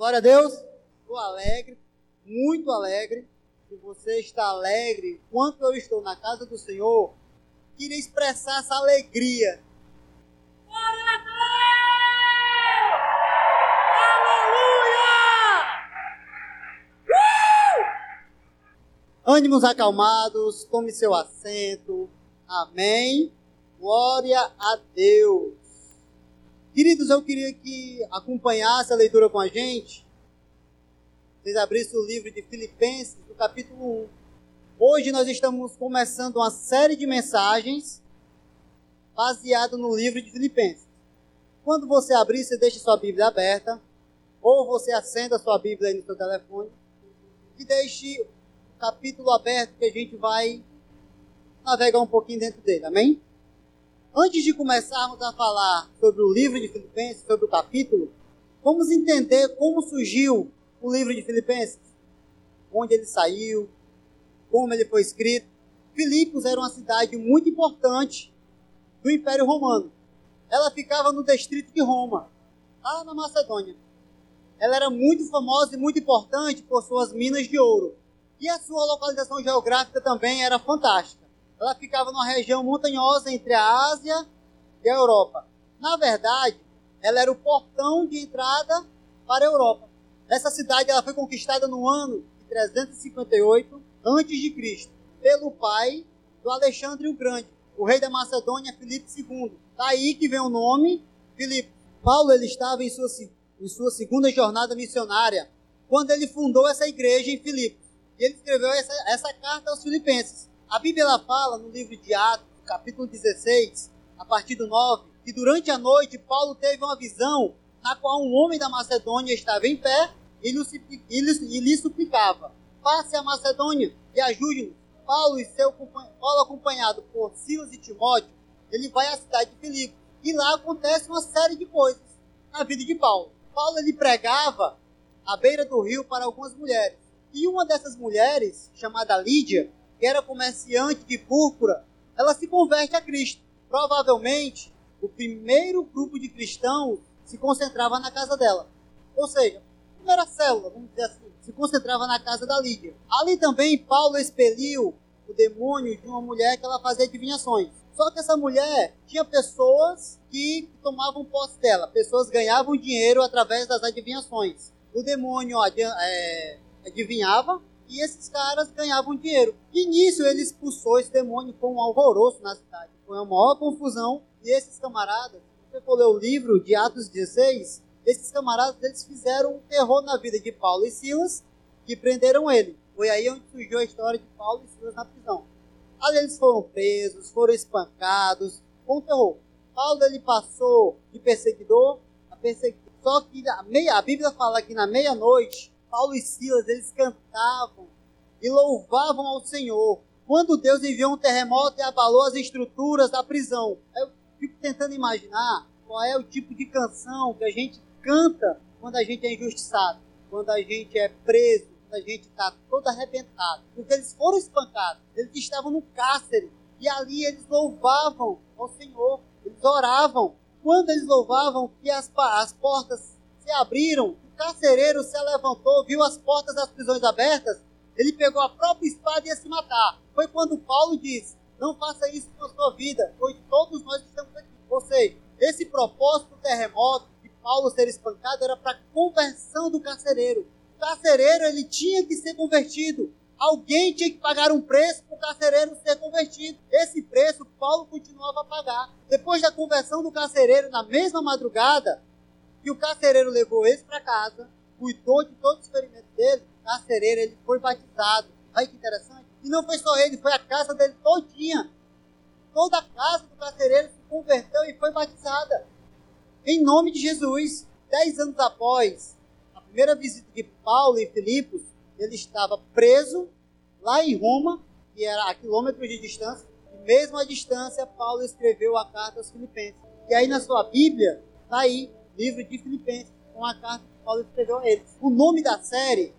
Glória a Deus. Estou alegre, muito alegre. Se você está alegre, enquanto eu estou na casa do Senhor, queria expressar essa alegria. Glória a Deus! Aleluia! Uh! Ânimos acalmados, tome seu assento. Amém. Glória a Deus. Queridos, eu queria que acompanhasse a leitura com a gente. Vocês abrissem o livro de Filipenses, no capítulo 1. Hoje nós estamos começando uma série de mensagens baseado no livro de Filipenses. Quando você abrir, você deixa sua Bíblia aberta, ou você acenda sua Bíblia aí no seu telefone e deixe o capítulo aberto que a gente vai navegar um pouquinho dentro dele, amém? Antes de começarmos a falar sobre o livro de Filipenses, sobre o capítulo, vamos entender como surgiu o livro de Filipenses, onde ele saiu, como ele foi escrito. Filipos era uma cidade muito importante do Império Romano. Ela ficava no distrito de Roma, lá na Macedônia. Ela era muito famosa e muito importante por suas minas de ouro. E a sua localização geográfica também era fantástica ela ficava numa região montanhosa entre a Ásia e a Europa. Na verdade, ela era o portão de entrada para a Europa. Essa cidade ela foi conquistada no ano de 358 a.C. pelo pai do Alexandre o Grande, o rei da Macedônia, Filipe II. Daí que vem o nome Filipe. Paulo ele estava em sua, em sua segunda jornada missionária quando ele fundou essa igreja em Filipos. E ele escreveu essa, essa carta aos filipenses. A Bíblia ela fala no livro de Atos, capítulo 16, a partir do 9, que durante a noite Paulo teve uma visão na qual um homem da Macedônia estava em pé e lhe, suplicava: passe a Macedônia e ajude-nos. Paulo e seu Paulo acompanhado por Silas e Timóteo, ele vai à cidade de Filipe. E lá acontece uma série de coisas na vida de Paulo. Paulo ele pregava à beira do rio para algumas mulheres. E uma dessas mulheres, chamada Lídia, que era comerciante de púrpura, ela se converte a Cristo. Provavelmente, o primeiro grupo de cristãos se concentrava na casa dela. Ou seja, a primeira célula, vamos dizer assim, se concentrava na casa da Lídia. Ali também Paulo expeliu o demônio de uma mulher que ela fazia adivinhações. Só que essa mulher tinha pessoas que tomavam posse dela, pessoas ganhavam dinheiro através das adivinhações. O demônio é, adivinhava e esses caras ganhavam dinheiro. E nisso ele expulsou esse demônio com um alvoroço na cidade. Foi uma maior confusão. E esses camaradas, se você for ler o livro de Atos 16, esses camaradas eles fizeram um terror na vida de Paulo e Silas, que prenderam ele. Foi aí onde surgiu a história de Paulo e Silas na prisão. Ali eles foram presos, foram espancados, com um terror. Paulo ele passou de perseguidor a perseguidor. Só que a, meia, a Bíblia fala que na meia-noite Paulo e Silas, eles cantavam e louvavam ao Senhor. Quando Deus enviou um terremoto e abalou as estruturas da prisão. Eu fico tentando imaginar qual é o tipo de canção que a gente canta quando a gente é injustiçado, quando a gente é preso, quando a gente está todo arrebentado. Porque eles foram espancados, eles estavam no cárcere e ali eles louvavam ao Senhor, eles oravam. Quando eles louvavam, que as, as portas se abriram carcereiro se levantou, viu as portas das prisões abertas, ele pegou a própria espada e ia se matar. Foi quando Paulo disse: Não faça isso com a sua vida, pois todos nós estamos aqui. Ou seja, esse propósito terremoto, de Paulo ser espancado, era para a conversão do carcereiro. O carcereiro ele tinha que ser convertido. Alguém tinha que pagar um preço para o carcereiro ser convertido. Esse preço Paulo continuava a pagar. Depois da conversão do carcereiro, na mesma madrugada, que o carcereiro levou esse para casa, cuidou de todos os ferimentos dele, o carcereiro ele foi batizado. Olha que interessante. E não foi só ele, foi a casa dele todinha. Toda a casa do carcereiro se converteu e foi batizada. Em nome de Jesus. Dez anos após a primeira visita de Paulo em Filipos, ele estava preso lá em Roma, que era a quilômetros de distância. E mesmo à distância, Paulo escreveu a carta aos Filipenses. E aí na sua Bíblia, está aí livro de Filipenses, com a carta que Paulo escreveu a eles. O nome da série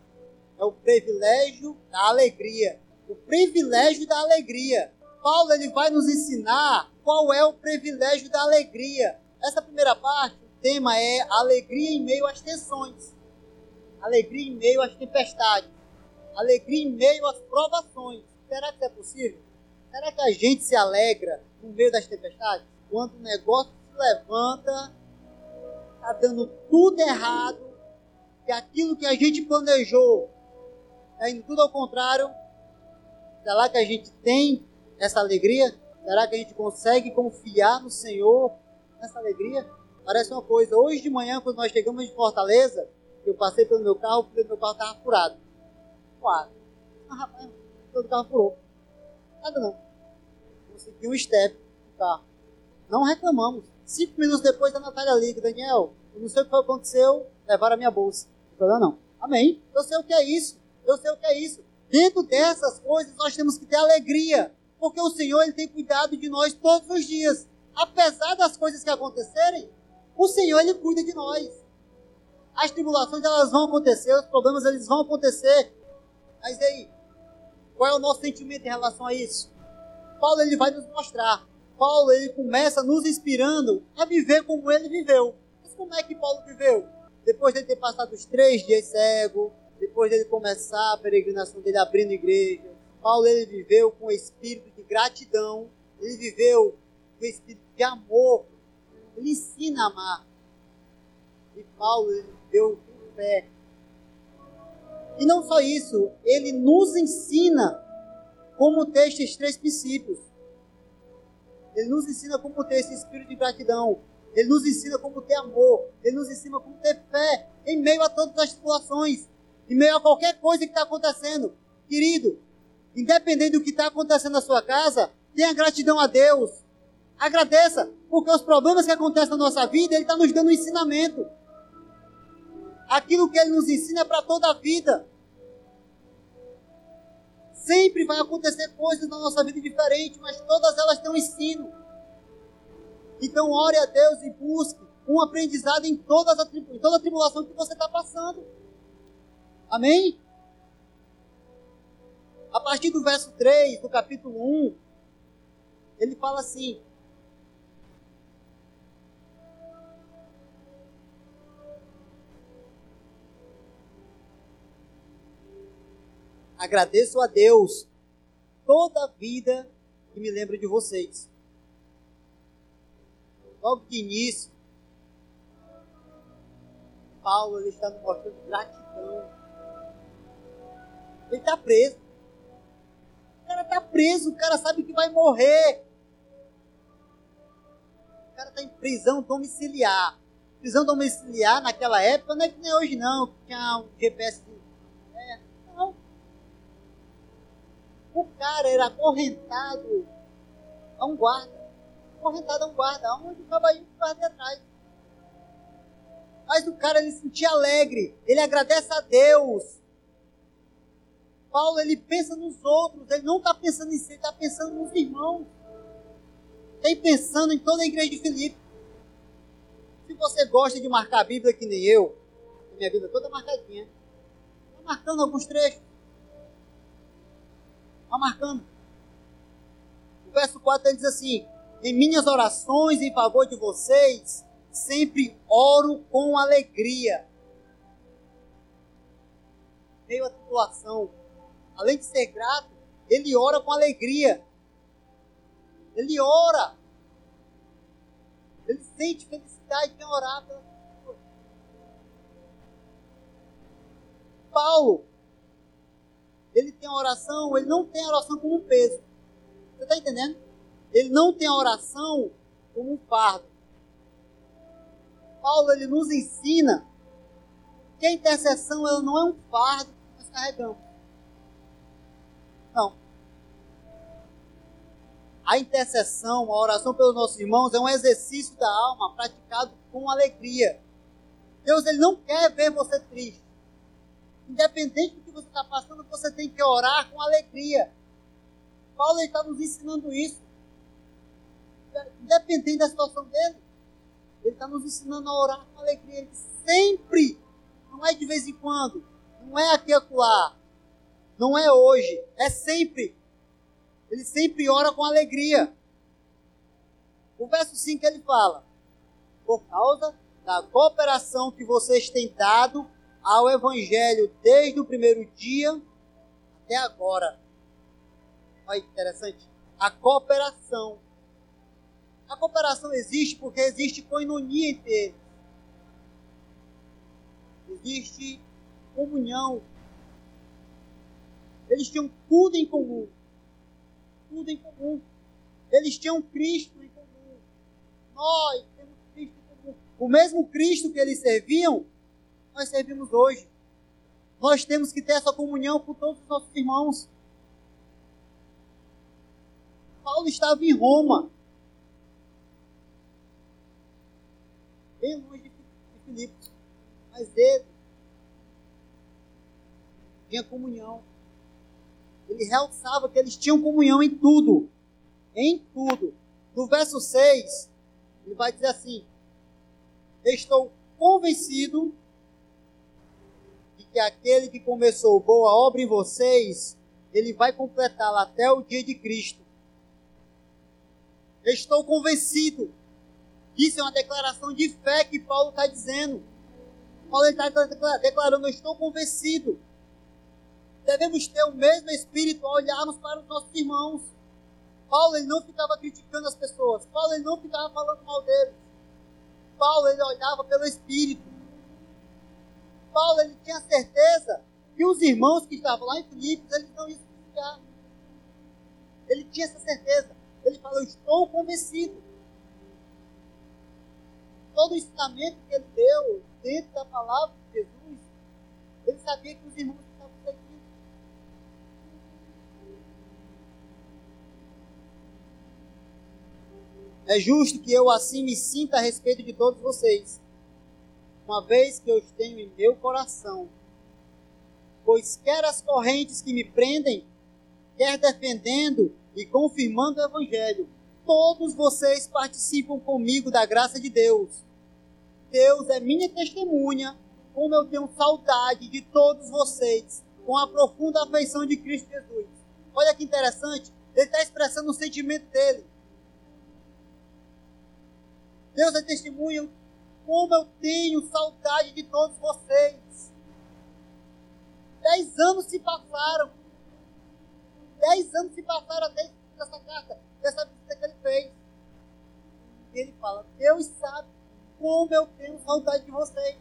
é o privilégio da alegria. O privilégio da alegria. Paulo ele vai nos ensinar qual é o privilégio da alegria. Essa primeira parte, o tema é alegria em meio às tensões. Alegria em meio às tempestades. Alegria em meio às provações. Será que é possível? Será que a gente se alegra no meio das tempestades? Quando o negócio se levanta, está dando tudo errado, e aquilo que a gente planejou está indo tudo ao contrário. Será que a gente tem essa alegria? Será que a gente consegue confiar no Senhor nessa alegria? Parece uma coisa. Hoje de manhã, quando nós chegamos de Fortaleza, eu passei pelo meu carro, porque meu carro estava furado. Quase. Ah, rapaz, todo carro furou. Nada não. Consegui um step no carro. Não reclamamos. Cinco minutos depois, a Natália liga, Daniel, eu não sei o que aconteceu, levaram a minha bolsa. Não problema não. Amém. Eu sei o que é isso. Eu sei o que é isso. Dentro dessas coisas, nós temos que ter alegria. Porque o Senhor, Ele tem cuidado de nós todos os dias. Apesar das coisas que acontecerem, o Senhor, Ele cuida de nós. As tribulações, elas vão acontecer, os problemas, eles vão acontecer. Mas aí? Qual é o nosso sentimento em relação a isso? Paulo, ele vai nos mostrar. Paulo, ele começa nos inspirando a viver como ele viveu. Mas como é que Paulo viveu? Depois de ter passado os três dias cego, depois dele começar a peregrinação dele abrindo igreja, Paulo ele viveu com o espírito de gratidão, ele viveu com o espírito de amor, ele ensina a amar. E Paulo ele viveu com fé. E não só isso, ele nos ensina como ter estes três princípios. Ele nos ensina como ter esse espírito de gratidão. Ele nos ensina como ter amor. Ele nos ensina como ter fé em meio a todas as situações. Em meio a qualquer coisa que está acontecendo. Querido, independente do que está acontecendo na sua casa, tenha gratidão a Deus. Agradeça, porque os problemas que acontecem na nossa vida, Ele está nos dando um ensinamento. Aquilo que Ele nos ensina é para toda a vida. Sempre vai acontecer coisas na nossa vida diferentes, mas todas elas têm um ensino. Então ore a Deus e busque um aprendizado em, todas a, em toda a tribulação que você está passando. Amém? A partir do verso 3 do capítulo 1, ele fala assim: Agradeço a Deus toda a vida que me lembro de vocês. Logo de início, Paulo ele está nos mostrando gratidão. Ele está preso. O cara está preso, o cara sabe que vai morrer. O cara está em prisão domiciliar. Prisão domiciliar naquela época não é que nem hoje não, que tinha um GPS O cara era acorrentado a um guarda. Acorrentado a um guarda, onde o cavalinho guarda atrás. Mas o cara ele se sentia alegre, ele agradece a Deus. Paulo ele pensa nos outros, ele não está pensando em si, ele está pensando nos irmãos. Está pensando em toda a igreja de Filipe. Se você gosta de marcar a Bíblia que nem eu, minha Bíblia toda marcadinha, está marcando alguns trechos. Está marcando. O verso 4 ele diz assim: Em minhas orações em favor de vocês, sempre oro com alegria. Meio a tribulação. Além de ser grato, ele ora com alegria. Ele ora. Ele sente felicidade em orar pela. Paulo, ele tem a oração, ele não tem a oração como um peso. Você está entendendo? Ele não tem a oração como um fardo. Paulo ele nos ensina que a intercessão ela não é um fardo que nós carregamos. Não. A intercessão, a oração pelos nossos irmãos é um exercício da alma praticado com alegria. Deus ele não quer ver você triste. Independente que você está passando, você tem que orar com alegria. Paulo está nos ensinando isso. Independente da situação dele, ele está nos ensinando a orar com alegria. Ele sempre, não é de vez em quando, não é aqui acolá, não é hoje, é sempre. Ele sempre ora com alegria. O verso 5 ele fala: Por causa da cooperação que vocês têm dado ao Evangelho desde o primeiro dia até agora. Olha que interessante. A cooperação. A cooperação existe porque existe coinonia entre eles. Existe comunhão. Eles tinham tudo em comum. Tudo em comum. Eles tinham Cristo em comum. Nós temos Cristo em comum. O mesmo Cristo que eles serviam, nós servimos hoje. Nós temos que ter essa comunhão com todos os nossos irmãos. Paulo estava em Roma. Bem longe de Filipos. Mas ele tinha comunhão. Ele realçava que eles tinham comunhão em tudo. Em tudo. No verso 6, ele vai dizer assim: Estou convencido que aquele que começou boa obra em vocês, ele vai completá-la até o dia de Cristo. Estou convencido. Isso é uma declaração de fé que Paulo está dizendo. Paulo está declarando: Eu estou convencido devemos ter o mesmo espírito ao olharmos para os nossos irmãos. Paulo ele não ficava criticando as pessoas. Paulo ele não ficava falando mal deles. Paulo ele olhava pelo espírito. Paulo ele tinha certeza que os irmãos que estavam lá em Filipos eles não iam criticar. Ele tinha essa certeza. Ele falou: Estou convencido. Todo o ensinamento que ele deu dentro da palavra de Jesus, ele sabia que os irmãos É justo que eu assim me sinta a respeito de todos vocês, uma vez que eu os tenho em meu coração. Pois quer as correntes que me prendem, quer defendendo e confirmando o Evangelho, todos vocês participam comigo da graça de Deus. Deus é minha testemunha, como eu tenho saudade de todos vocês, com a profunda afeição de Cristo Jesus. Olha que interessante, ele está expressando o sentimento dele. Deus é testemunha como eu tenho saudade de todos vocês. Dez anos se passaram. Dez anos se passaram até essa carta, dessa visita que ele fez. Ele fala: Deus sabe como eu tenho saudade de vocês.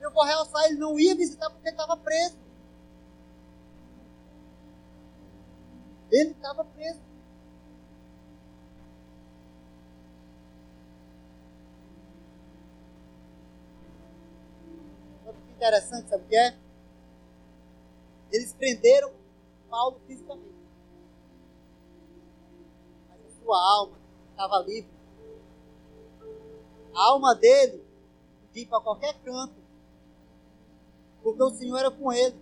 Eu vou realçar, ele não ia visitar porque estava preso. Ele estava preso. Interessante, sabe o que é? Eles prenderam Paulo fisicamente. Mas a sua alma estava livre. A alma dele podia ir para qualquer canto. Porque o Senhor era com ele.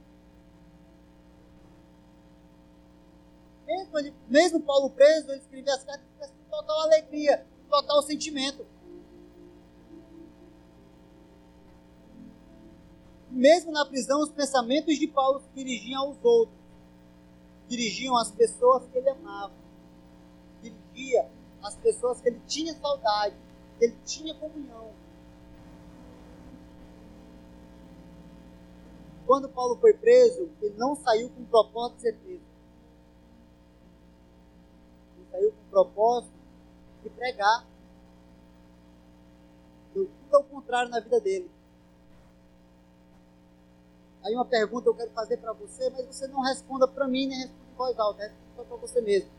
Mesmo, ele, mesmo Paulo preso, ele escrevia as cartas com total alegria, total sentimento. Mesmo na prisão, os pensamentos de Paulo se dirigiam aos outros, dirigiam às pessoas que ele amava, dirigia às pessoas que ele tinha saudade, que ele tinha comunhão. Quando Paulo foi preso, ele não saiu com o propósito de ser preso. Ele saiu com o propósito de pregar. Deu tudo ao contrário na vida dele. Aí uma pergunta eu quero fazer para você, mas você não responda para mim, nem responda em voz alta, responda para você mesmo.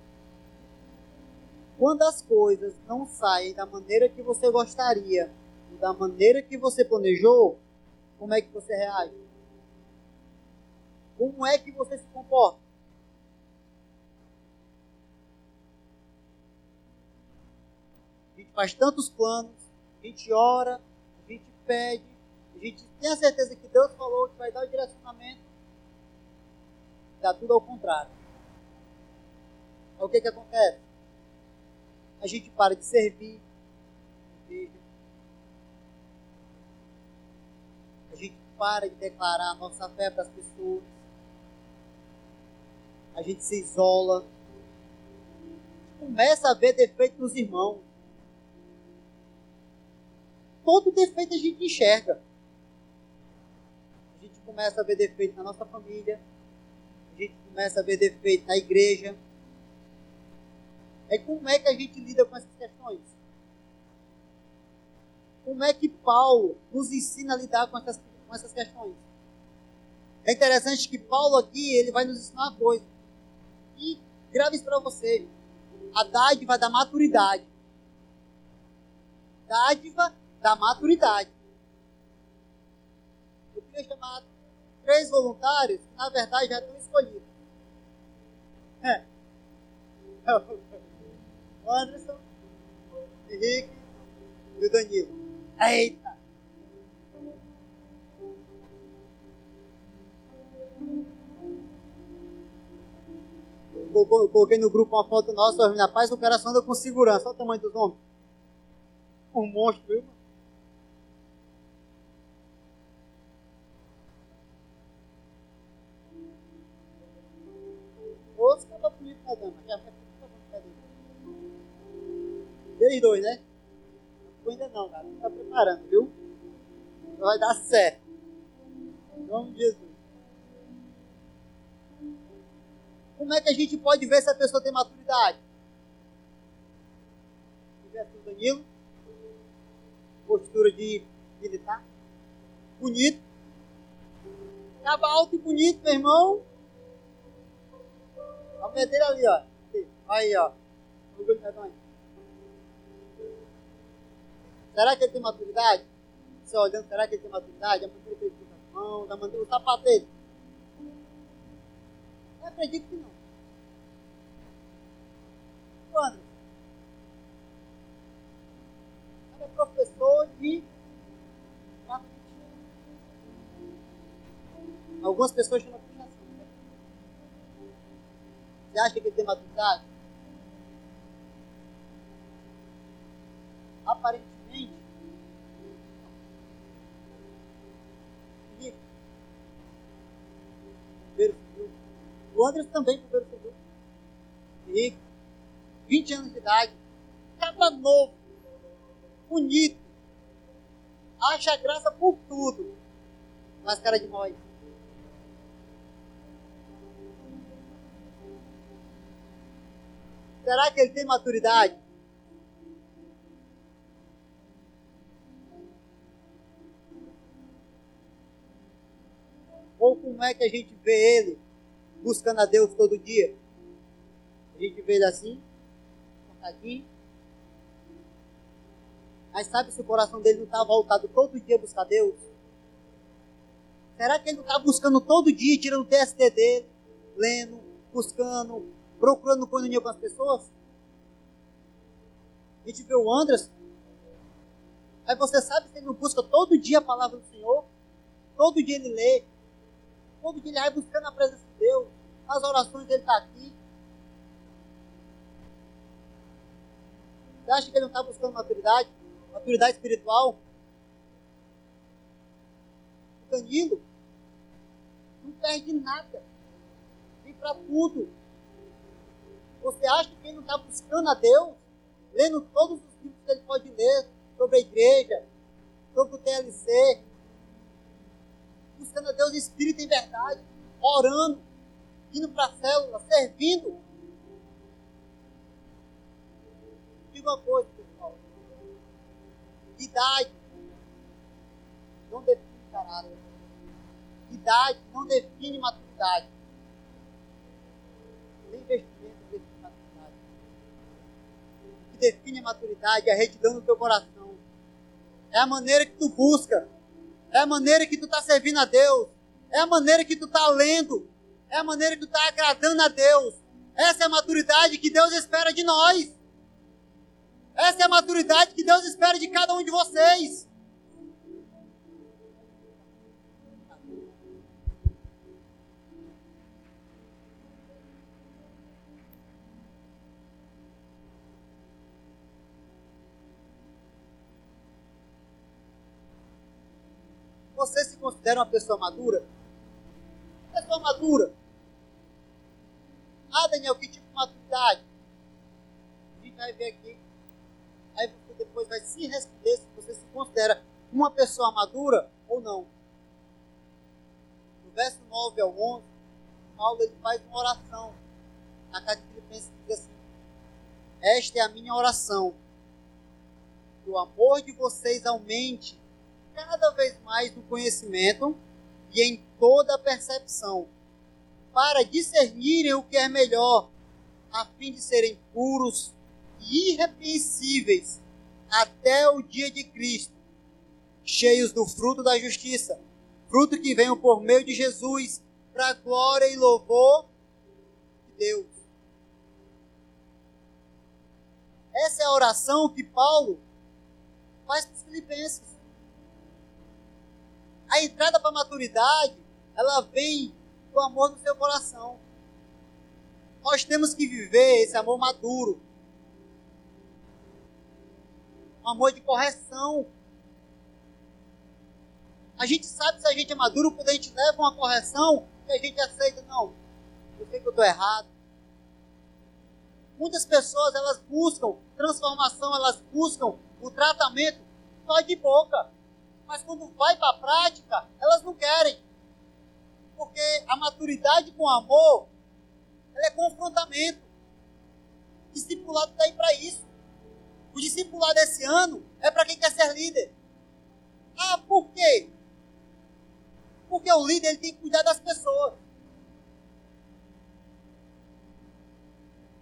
Quando as coisas não saem da maneira que você gostaria, da maneira que você planejou, como é que você reage? Como é que você se comporta? A gente faz tantos planos, a gente ora, a gente pede, a gente tem a certeza que Deus falou que vai dar o direcionamento, dá tudo ao contrário. o que, que acontece? A gente para de servir A gente para de declarar a nossa fé para as pessoas. A gente se isola. Começa a ver defeito nos irmãos. Todo defeito a gente enxerga. Começa a ver defeito na nossa família, a gente começa a ver defeito na igreja. É como é que a gente lida com essas questões? Como é que Paulo nos ensina a lidar com essas, com essas questões? É interessante que Paulo aqui, ele vai nos ensinar uma coisa. E grave isso para você. A dádiva da maturidade. Dádiva da maturidade. Eu queria chamar três voluntários na verdade, já estão escolhidos. É. O Anderson, o Henrique e o Danilo. Eita! Coloquei no grupo uma foto nossa, na paz do coração anda com segurança. Olha o tamanho dos homens. Um monstro, viu? Eles dois, né? ainda não, cara. Está preparando, viu? Vai dar certo. Em nome de Jesus. Como é que a gente pode ver se a pessoa tem maturidade? Tivesse o Danilo, postura de militar, bonito, Tava alto e bonito, meu irmão. Mulher dele ali, ó. Aí, ó. Será que ele tem maturidade? Você olhando, será que ele tem maturidade? A maneira que ele fica as mãos, a maneira, o sapato dele. Eu acredito que não. Quando? Ele é professor de Algumas pessoas chamam? Você acha que ele tem maturidade? Aparentemente O Andrés também primeiro civil. Rico, 20 anos de idade, estava novo, bonito, acha graça por tudo, mas cara de nós. Será que ele tem maturidade? Ou como é que a gente vê ele buscando a Deus todo dia? A gente vê ele assim, sentadinho. Mas sabe se o coração dele não está voltado todo dia a buscar Deus? Será que ele não está buscando todo dia, tirando o TST dele, lendo, buscando, procurando comunhão com as pessoas? A gente vê o Andras. Aí você sabe se ele não busca todo dia a palavra do Senhor? Todo dia ele lê, Todo dia ele vai buscando a presença de Deus. As orações dele estão tá aqui. Você acha que ele não está buscando maturidade? Maturidade espiritual? O Danilo não perde nada. Vem para tudo. Você acha que ele não está buscando a Deus? Lendo todos os livros que ele pode ler sobre a igreja, sobre o TLC, buscando a Deus espírito em verdade, orando, indo para a célula, servindo. Diga uma coisa, pessoal. Idade não define caráter. Idade não define maturidade. Nem. O que define a maturidade é a retidão no teu coração. É a maneira que tu busca é a maneira que tu está servindo a Deus, é a maneira que tu está lendo, é a maneira que tu está agradando a Deus. Essa é a maturidade que Deus espera de nós. Essa é a maturidade que Deus espera de cada um de vocês. Considera uma pessoa madura? Pessoa madura. Ah, Daniel, que tipo de maturidade? A gente vai ver aqui. Aí você depois vai se responder se você se considera uma pessoa madura ou não. 9 ao 11, Paulo ele faz uma oração. Na carta de Filipenses diz assim: Esta é a minha oração. Que o amor de vocês aumente cada vez mais no conhecimento e em toda a percepção, para discernirem o que é melhor, a fim de serem puros e irrepreensíveis até o dia de Cristo, cheios do fruto da justiça, fruto que vem por meio de Jesus, para glória e louvor de Deus. Essa é a oração que Paulo faz para os filipenses. A entrada para a maturidade, ela vem do amor no seu coração. Nós temos que viver esse amor maduro. Um amor de correção. A gente sabe se a gente é maduro quando a gente leva uma correção e a gente aceita, não, eu sei que eu estou errado. Muitas pessoas elas buscam transformação, elas buscam o tratamento só de boca. Mas quando vai para a prática, elas não querem. Porque a maturidade com amor, ela é confrontamento. O discipulado está aí para isso. O discipulado desse ano é para quem quer ser líder. Ah, por quê? Porque o líder ele tem que cuidar das pessoas.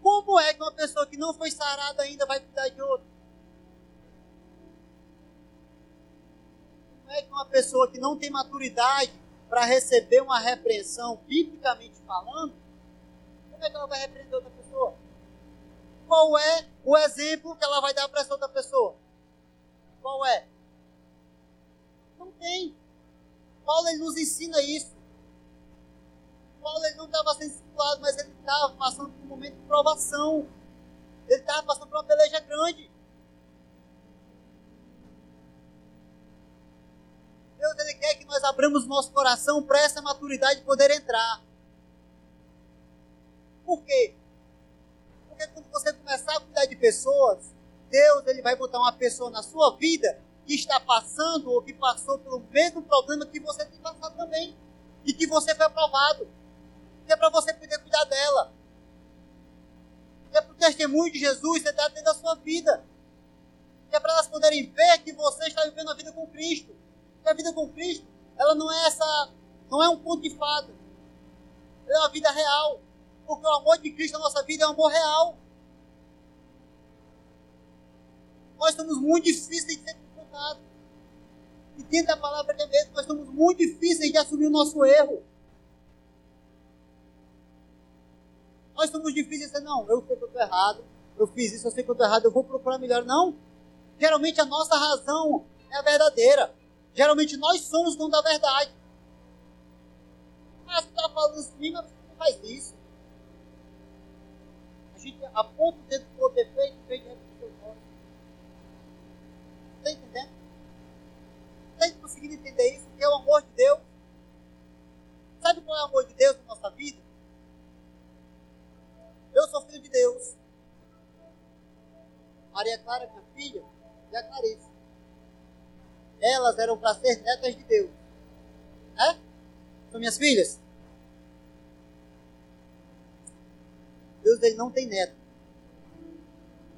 Como é que uma pessoa que não foi sarada ainda vai cuidar de outra? É que uma pessoa que não tem maturidade para receber uma repreensão, biblicamente falando, como é que ela vai repreender outra pessoa? Qual é o exemplo que ela vai dar para essa outra pessoa? Qual é? Não tem. Paulo ele nos ensina isso. Paulo ele não estava sendo discipulado, mas ele estava passando por um momento de provação. Ele estava passando por uma peleja grande. Deus ele quer que nós abramos nosso coração para essa maturidade poder entrar. Por quê? Porque quando você começar a cuidar de pessoas, Deus ele vai botar uma pessoa na sua vida que está passando ou que passou pelo mesmo problema que você tem passado também. E que você foi aprovado. Que é para você poder cuidar dela. Que é para o testemunho de Jesus ser dado dentro da sua vida. Que é para elas poderem ver que você está vivendo a vida com Cristo. Que a vida com Cristo, ela não é essa, não é um conto de fada. Ela é uma vida real. Porque o amor de Cristo na nossa vida é um amor real. Nós somos muito difíceis de ser confrontados. E dentro da palavra de Deus, nós somos muito difíceis de assumir o nosso erro. Nós somos difíceis de dizer, não, eu sei que eu estou errado, eu fiz isso, eu sei que eu estou errado, eu vou procurar melhor. Não. Geralmente a nossa razão é a verdadeira. Geralmente nós somos dono da verdade. Ah, você está falando assim, mas você não faz isso gente aponta o dedo para o defeito e vem diante do seu nome. Está entendendo? Está conseguindo entender isso? Que é o amor de Deus. Sabe qual é o amor de Deus na nossa vida? Eu sou filho de Deus. Maria Clara, minha filha, e a Clarice. Elas eram para ser netas de Deus. É? São minhas filhas? Deus ele não tem neto.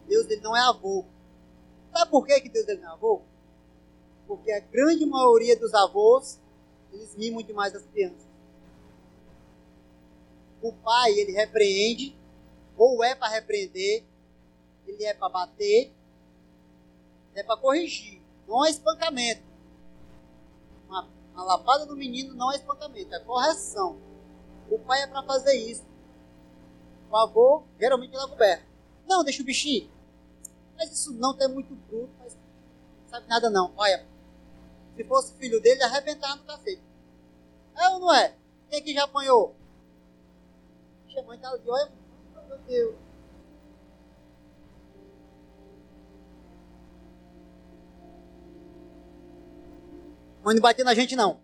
Deus ele não é avô. Sabe por que, que Deus ele não é avô? Porque a grande maioria dos avós, eles mimam demais as crianças. O pai, ele repreende, ou é para repreender, ele é para bater, é para corrigir. Não é espancamento. Uma, uma lapada do menino não é espancamento, é correção. O pai é para fazer isso. O avô geralmente lava o berro. Não, deixa o bichinho. Mas isso não é muito bruto, mas não sabe nada não. Olha, se fosse filho dele, arrebentava no cacete. É ou não é? Quem aqui já apanhou? A mãe tá ali, olha, meu Deus. Mãe não batia na gente não.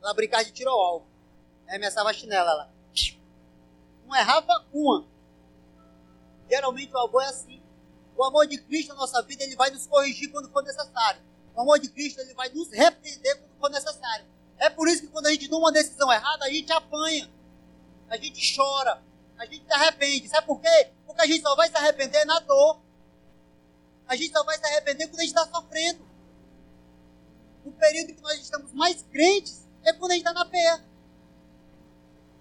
Ela brincava de tiro ao alvo. Arremessava a chinela lá não errava uma. Geralmente o amor é assim. O amor de Cristo na nossa vida, ele vai nos corrigir quando for necessário. O amor de Cristo, ele vai nos repreender quando for necessário. É por isso que quando a gente toma uma decisão errada, a gente apanha. A gente chora. A gente se arrepende. Sabe por quê? Porque a gente só vai se arrepender na dor. A gente só vai se arrepender quando a gente está sofrendo. O período que nós estamos mais crentes é quando a gente está na pé.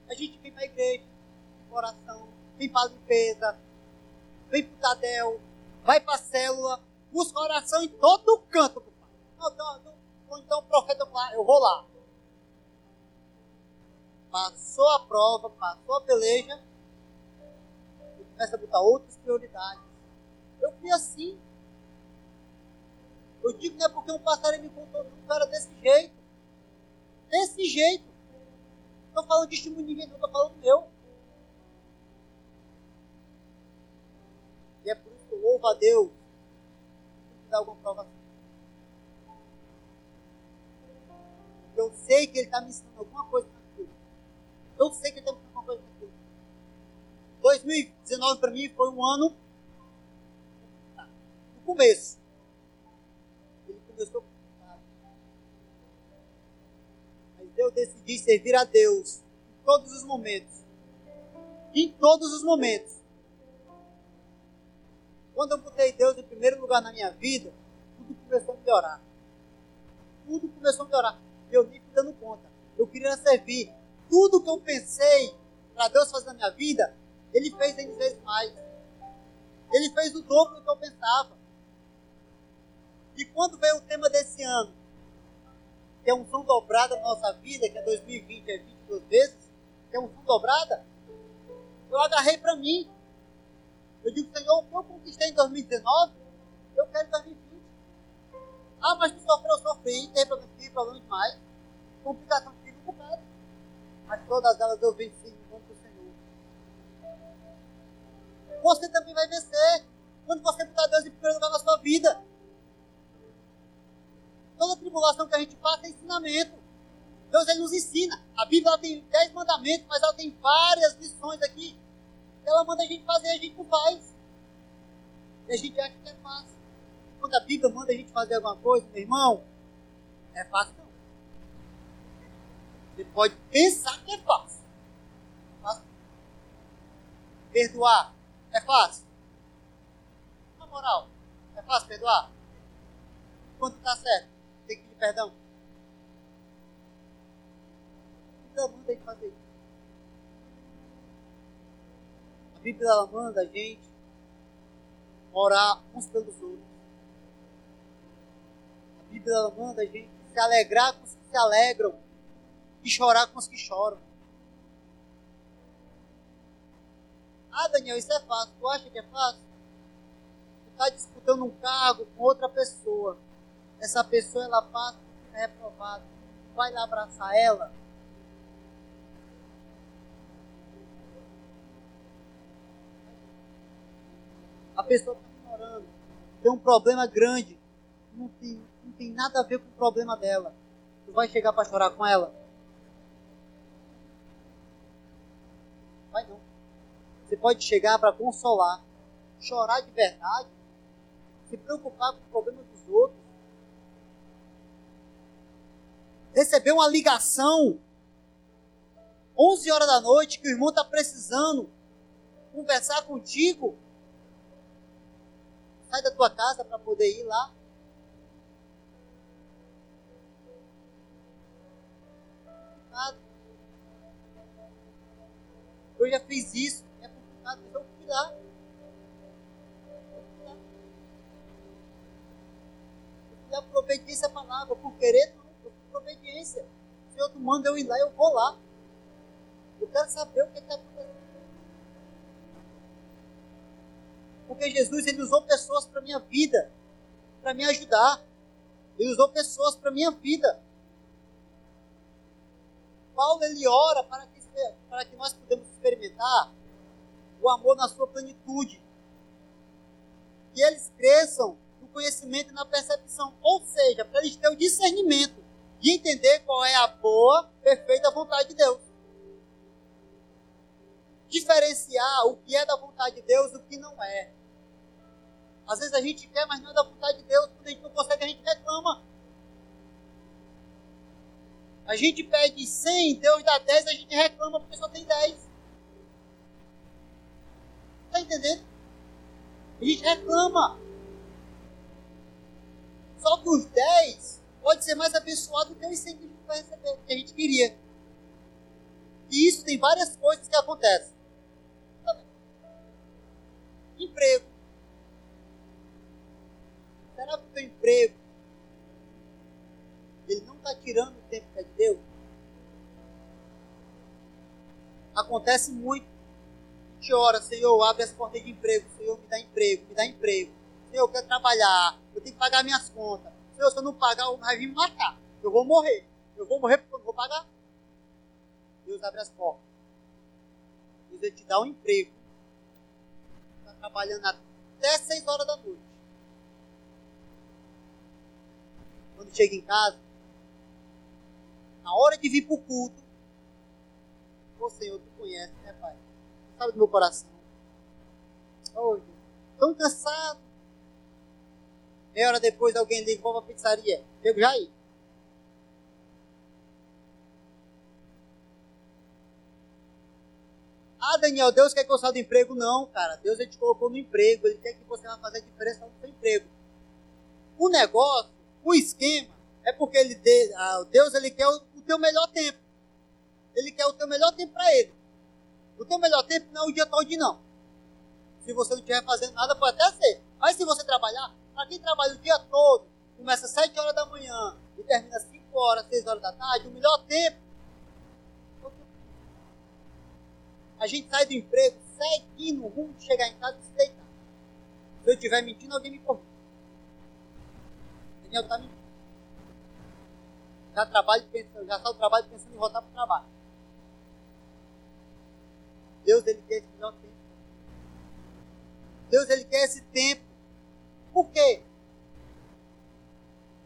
A gente vem para a igreja, oração, vem para a limpeza, vem para o Tadel, vai para a célula, busca oração em todo canto. Não, não, ou então o profeta lá, eu vou lá. Passou a prova, passou a peleja, e começa a botar outras prioridades. Eu fui assim. Eu digo que não é porque um pastor me contou, não era desse jeito. Desse jeito. Não estou falando de estímulo de ninguém, não estou falando meu. E é por isso que eu louvo a Deus. Dar alguma prova assim. Eu sei que ele está me ensinando alguma coisa naquilo. Eu sei que ele está me ensinando alguma coisa naquilo. 2019 para mim foi um ano no começo. Ele começou Mas eu decidi servir a Deus em todos os momentos. Em todos os momentos. Quando eu botei Deus em primeiro lugar na minha vida, tudo começou a melhorar. Tudo começou a melhorar eu fui dando conta. Eu queria servir. Tudo que eu pensei para Deus fazer na minha vida, Ele fez N vezes mais. Ele fez o dobro do que eu pensava. E quando veio o tema desse ano, que é um som dobrada na nossa vida, que é 2020, é 22 vezes, que é um som dobrada, eu agarrei para mim. Eu digo, Senhor, o que eu conquistei em 2019, eu quero em 2020. Ah, mas tu sofreu, eu sofri, tem problema, tem problema demais. Complicação tive um bocado. Mas todas elas eu venci em nome do Senhor. Você também vai vencer quando você botar Deus em primeiro lugar na sua vida. Toda tribulação que a gente passa é ensinamento. Deus ele nos ensina. A Bíblia tem dez mandamentos, mas ela tem várias lições aqui. Ela manda a gente fazer, a gente não faz. E a gente acha que é fácil quando a Bíblia manda a gente fazer alguma coisa, meu irmão, é fácil não. Você pode pensar que é fácil. fácil. Perdoar é fácil. Na moral, é fácil perdoar? Quando está certo, tem que pedir perdão. A Bíblia manda a gente fazer isso. A Bíblia manda a gente orar uns pelos outros. Bíblia manda a gente se alegrar com os que se alegram e chorar com os que choram. Ah, Daniel, isso é fácil. Tu acha que é fácil? Tu está disputando um cargo com outra pessoa. Essa pessoa, ela passa é reprovada. Vai lá abraçar ela? A pessoa está ignorando. Tem um problema grande. Não tem não tem nada a ver com o problema dela. Tu vai chegar para chorar com ela? Vai não. Você pode chegar para consolar, chorar de verdade, se preocupar com o problema dos outros. Receber uma ligação 11 horas da noite que o irmão está precisando conversar contigo. Sai da tua casa para poder ir lá. Eu já fiz isso, é complicado, eu fui lá. Eu por obediência à palavra, por querer obediência. O Senhor manda eu ir lá, eu vou lá. Eu quero saber o que está acontecendo. Porque Jesus ele usou pessoas para minha vida, para me ajudar. Ele usou pessoas para minha vida. Paulo ele ora para que, para que nós podemos experimentar o amor na sua plenitude. Que eles cresçam no conhecimento e na percepção. Ou seja, para eles terem o discernimento de entender qual é a boa, perfeita vontade de Deus. Diferenciar o que é da vontade de Deus o que não é. Às vezes a gente quer, mas não é da vontade de Deus. Quando a gente não consegue, a gente reclama. A gente pede 100, Deus dá 10, a gente reclama porque só tem 10. Está entendendo? A gente reclama. Só que os 10 pode ser mais abençoado do que os 100 que a gente vai receber, que a gente queria. E isso tem várias coisas que acontecem. Emprego. Será que o teu emprego ele não está tirando o tempo que é de Deus? Acontece muito. A gente ora, Senhor, abre as portas de emprego, Senhor, me dá emprego, me dá emprego. Senhor, eu quero trabalhar, eu tenho que pagar minhas contas. Senhor, se eu não pagar, vai vir me matar. Eu vou morrer. Eu vou morrer porque eu não vou pagar. Deus abre as portas. Deus ele te dá um emprego. Está trabalhando até 6 horas da noite. Quando chega em casa, na hora de vir para o culto, ô Senhor, tu conhece, né, Pai? Sabe do meu coração. Oh, Deus, tão cansado. Meia hora depois alguém liga a pizzaria. Chego já aí. Ah, Daniel, Deus quer que eu saia do emprego? Não, cara. Deus ele te colocou no emprego. Ele quer que você vá fazer a diferença no seu emprego. O negócio, o esquema, é porque ele, ah, Deus ele quer o, o teu melhor tempo. Ele quer o teu melhor tempo para ele. O teu melhor tempo não é o dia todo, não. Se você não estiver fazendo nada, pode até ser. Mas se você trabalhar, para quem trabalha o dia todo, começa às 7 horas da manhã e termina às 5 horas, 6 horas da tarde, o melhor tempo a gente sai do emprego seguindo o rumo de chegar em casa e se deitar. Se eu estiver mentindo, alguém me corrige. Daniel está mentindo. Já, trabalho pensando, já sai do trabalho pensando em voltar para o trabalho. Deus ele quer esse melhor tempo. Deus ele quer esse tempo. Por quê?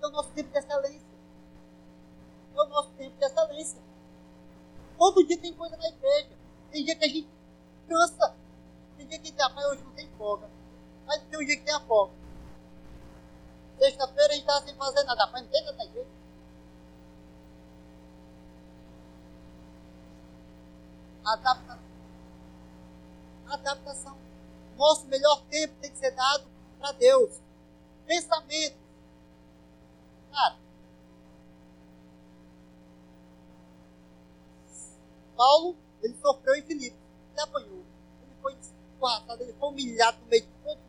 É o nosso tempo de excelência. É o nosso tempo de excelência. Todo dia tem coisa na igreja. Tem dia que a gente cansa. Tem dia que tem, rapaz, hoje não tem folga. Mas tem um dia que tem a folga. Sexta-feira a gente estava sem fazer nada. Rapaz, não tem nada na igreja. Adaptação. Adaptação. Nosso melhor tempo tem que ser dado para Deus. Pensamento. Cara, Paulo ele sofreu em Filipe. Ele apanhou. Ele foi esquartado, ele foi humilhado no meio de todo mundo.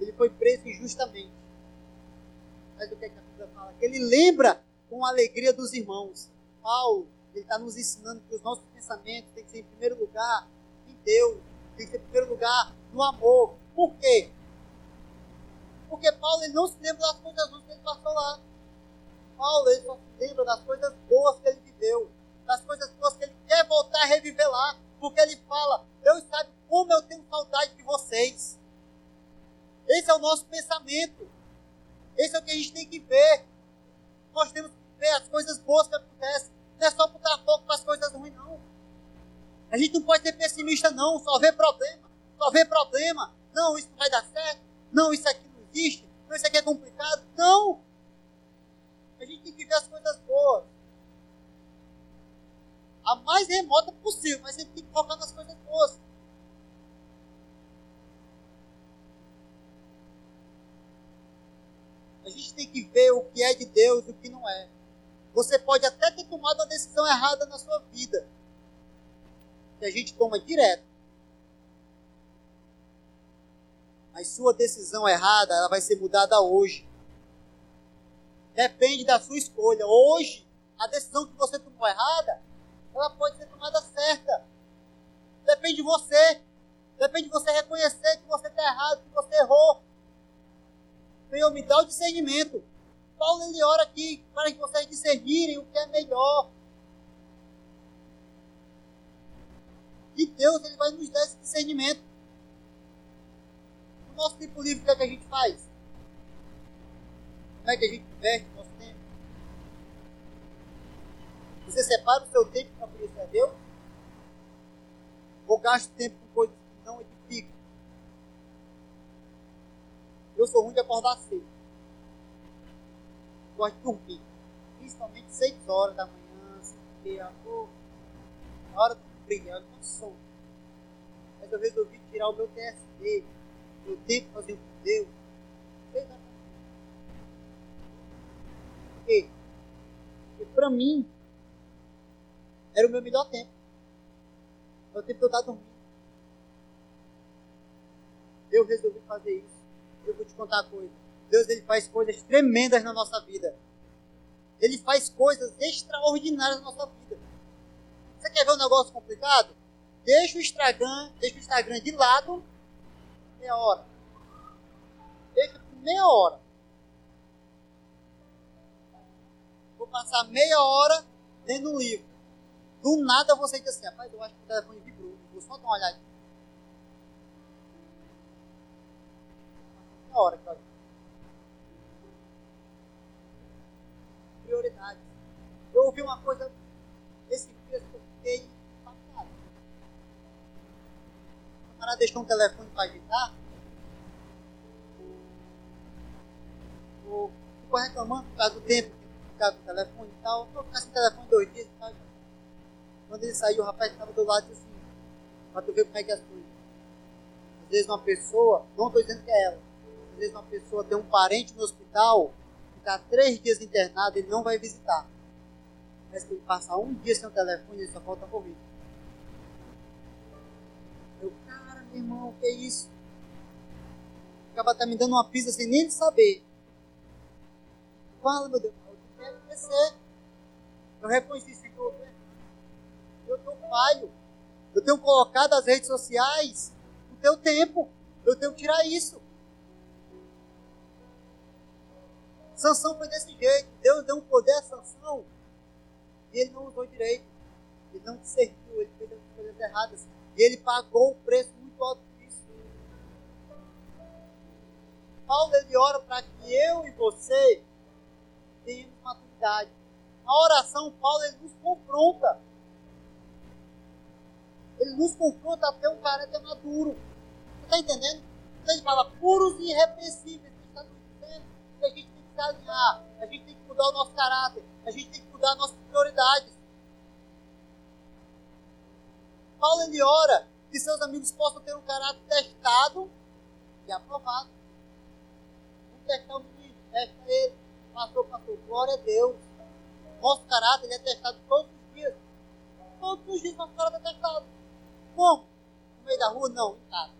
Ele foi preso injustamente. Mas o que, é que a Bíblia fala? Que ele lembra com a alegria dos irmãos. Paulo, ele está nos ensinando que os nossos pensamentos têm que ser em primeiro lugar em Deus, tem que ser em primeiro lugar no amor. Por quê? Porque Paulo ele não se lembra das coisas ruins que ele passou lá. Paulo ele só se lembra das coisas boas que ele viveu das coisas boas que ele quer voltar a reviver lá, porque ele fala: Deus sabe como eu tenho saudade de vocês. Esse é o nosso pensamento. Esse é o que a gente tem que ver. Nós temos que ver as coisas boas que acontecem. Não é só botar foco para as coisas ruins, não. A gente não pode ser pessimista, não. Só ver problema. Só ver problema. Não, isso não vai dar certo. Não, isso aqui não existe. Não, isso aqui é complicado. Não. A gente tem que ver as coisas boas a mais remota possível, mas ele tem que focar nas coisas boas. A gente tem que ver o que é de Deus e o que não é. Você pode até ter tomado uma decisão errada na sua vida. Que a gente toma direto. Mas sua decisão errada, ela vai ser mudada hoje. Depende da sua escolha. Hoje, a decisão que você tomou errada, ela pode ser tomada certa. Depende de você. Depende de você reconhecer que você está errado, que você errou. Senhor, me dá o discernimento. Paulo ele ora aqui para que vocês discernirem o que é melhor. E Deus ele vai nos dar esse discernimento. No nosso tempo livre, o que, é que a gente faz? Como é que a gente investe o nosso tempo? Você separa o seu tempo para conhecer a Deus? Ou gasta tempo com coisas que não edificam? Eu sou ruim de acordar cedo. Gosto de dormir. principalmente 6 horas da manhã, 5 meia, na hora do frio, eu não sono. Mas eu resolvi tirar o meu TSD, meu tempo fazer com Deus. 6 horas Por quê? Porque para mim, era o meu melhor tempo. É o tempo que eu estava dormindo. Eu resolvi fazer isso. Eu vou te contar uma coisa. Deus ele faz coisas tremendas na nossa vida. Ele faz coisas extraordinárias na nossa vida. Você quer ver um negócio complicado? Deixa o Instagram, deixa o Instagram de lado meia hora. Deixa por meia hora. Vou passar meia hora lendo um livro. Do nada você diz assim, rapaz, eu acho que o telefone vibrou. Vou só dar uma olhada. Meia hora que Prioridades. Eu ouvi uma coisa esse dia eu fiquei Camarada deixou um telefone para agitar. Ficou reclamando por causa do tempo que ficava com telefone e tal. Vou ficar sem telefone dois dias e tal. Quando ele saiu, o rapaz estava do lado e disse assim, para tu ver como é que é as coisas. Às vezes uma pessoa, não estou dizendo que é ela, às vezes uma pessoa tem um parente no hospital, ficar três dias internado, ele não vai visitar. Mas se ele passar um dia sem o telefone, ele só falta morrer. Irmão, que é isso? Acaba tá me dando uma pista sem nem saber. Fala, meu Deus, eu quero crescer. Eu reconheci, Senhor, eu estou falho. Eu tenho colocado as redes sociais no teu tempo. Eu tenho que tirar isso. Sansão foi desse jeito. Deus deu um poder a Sansão e ele não usou direito. Ele não serviu, ele fez as coisas erradas. E ele pagou um preço Paulo ele ora para que eu e você tenhamos maturidade. Na oração, Paulo ele nos confronta ele nos confronta a ter um caráter maduro. Você está entendendo? Ele fala puros e irrepreensíveis. Ele está dizendo que a gente tem que se alinhar, a gente tem que mudar o nosso caráter, a gente tem que mudar as nossas prioridades. Paulo ele ora que seus amigos possam ter um caráter testado e aprovado. Vamos testar o menino, testa ele. Passou, passou. Glória a Deus. Nosso caráter ele é testado todos os dias. Todos os dias nosso caráter é testado. Como? No meio da rua? Não, em casa.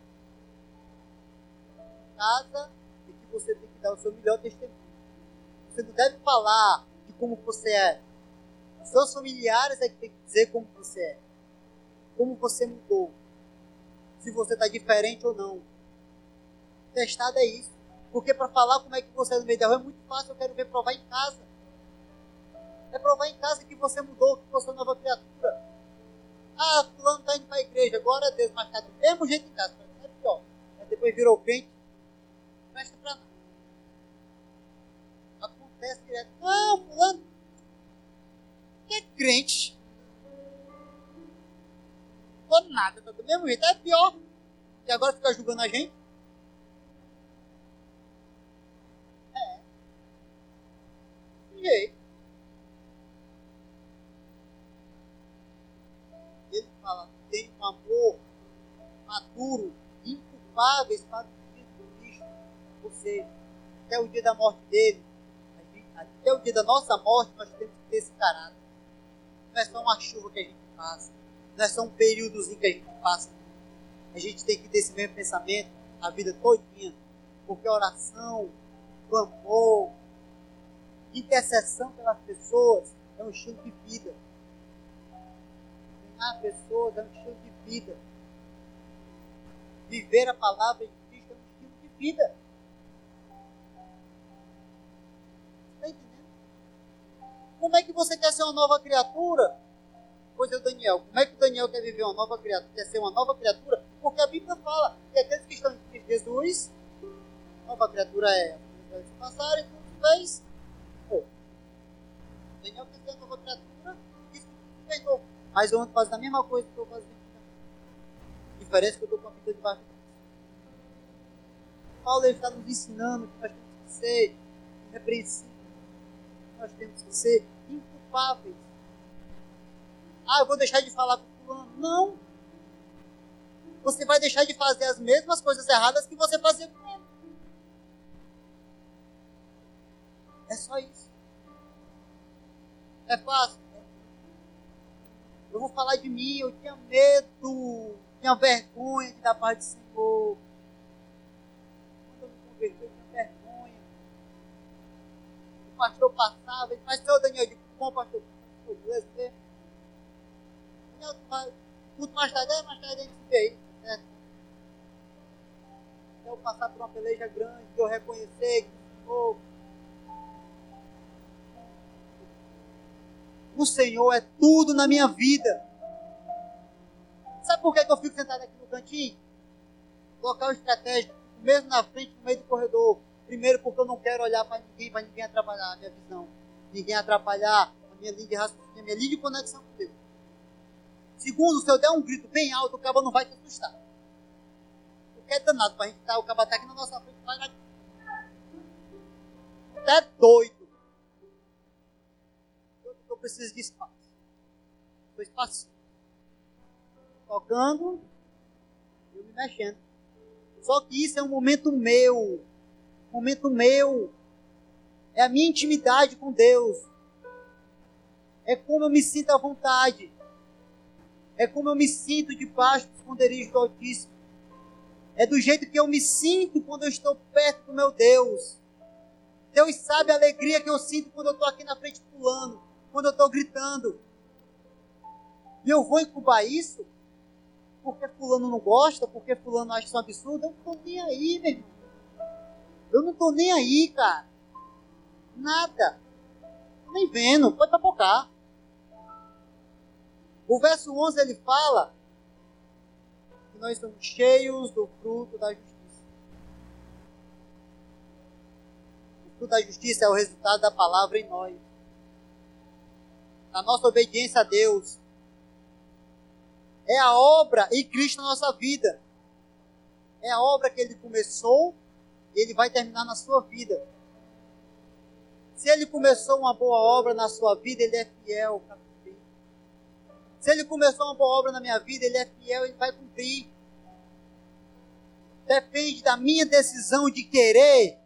Casa é que você tem que dar o seu melhor testemunho. Você não deve falar de como você é. Os seus familiares é que tem que dizer como você é. Como você mudou. Se você está diferente ou não. Testado é isso. Porque para falar como é que você é no meio da rua é muito fácil. Eu quero ver provar em casa. É provar em casa que você mudou, que você é nova criatura. Ah, fulano está indo para a igreja, glória a Deus, mas está do mesmo jeito em casa. É pior. Aí depois virou crente, não presta para nada. Acontece direto. Não, fulano, que é crente. Nada, está do mesmo jeito. É pior. E agora fica julgando a gente. É. De jeito. fala, tem um amor maduro, inculpáveis para o Cristo. Ou seja, até o dia da morte dele, até o dia da nossa morte, nós temos que ter esse caráter. Não é só uma chuva que a gente passa, não é só um períodozinho que a gente passa. A gente tem que ter esse mesmo pensamento a vida todinha, porque oração, o amor, intercessão pelas pessoas é um estilo de vida ensinar pessoas é um estilo de vida. Viver a palavra de Cristo é um estilo de vida. Está entendendo? Como é que você quer ser uma nova criatura? Pois é, Daniel. Como é que o Daniel quer viver uma nova criatura? Quer ser uma nova criatura? Porque a Bíblia fala que aqueles que estão em Cristo Jesus, nova criatura é se passarem, tudo fez. Pô. Daniel quer ser uma nova criatura, isso fez novo. Mas eu ando fazendo a mesma coisa que eu fazia. Diferença que eu estou com a vida debaixo Paulo está nos ensinando que nós temos que ser irrepreensíveis. Nós temos que ser inculpáveis. Ah, eu vou deixar de falar com fulano. Não. Você vai deixar de fazer as mesmas coisas erradas que você fazia com ele. É só isso. É fácil. Né? Eu vou falar de mim, eu tinha medo, tinha vergonha de dar paz do Senhor. Quando eu me converti, eu tinha vergonha. O pastor passava e faz, seu Daniel, eu digo, bom pastor, beleza mesmo? Muito mais tarde, mais tarde a gente vê aí, certo? Eu passar por uma peleja grande, eu reconhecer que o Senhor O Senhor é tudo na minha vida. Sabe por que eu fico sentado aqui no cantinho? Local estratégico, mesmo na frente, no meio do corredor. Primeiro, porque eu não quero olhar para ninguém, para ninguém atrapalhar a minha visão. Ninguém atrapalhar a minha linha de raciocínio, a minha linha de conexão com Deus. Segundo, se eu der um grito bem alto, o cabo não vai te assustar. O que é danado para a gente estar, o cabo está aqui na nossa frente, vai lá. Até doido preciso de espaço. Estou espaço. Tocando, eu me mexendo. Só que isso é um momento meu. Momento meu. É a minha intimidade com Deus. É como eu me sinto à vontade. É como eu me sinto debaixo do esconderijo do Altíssimo. É do jeito que eu me sinto quando eu estou perto do meu Deus. Deus sabe a alegria que eu sinto quando eu estou aqui na frente pulando quando eu estou gritando. E eu vou incubar isso porque fulano não gosta, porque fulano acha isso um absurdo. Eu não estou nem aí, meu irmão. Eu não estou nem aí, cara. Nada. Nem vendo, pode papocar. O verso 11 ele fala que nós estamos cheios do fruto da justiça. O fruto da justiça é o resultado da palavra em nós na nossa obediência a Deus. É a obra em Cristo na nossa vida. É a obra que ele começou e ele vai terminar na sua vida. Se ele começou uma boa obra na sua vida, ele é fiel para. Se ele começou uma boa obra na minha vida, ele é fiel, ele vai cumprir. Depende da minha decisão de querer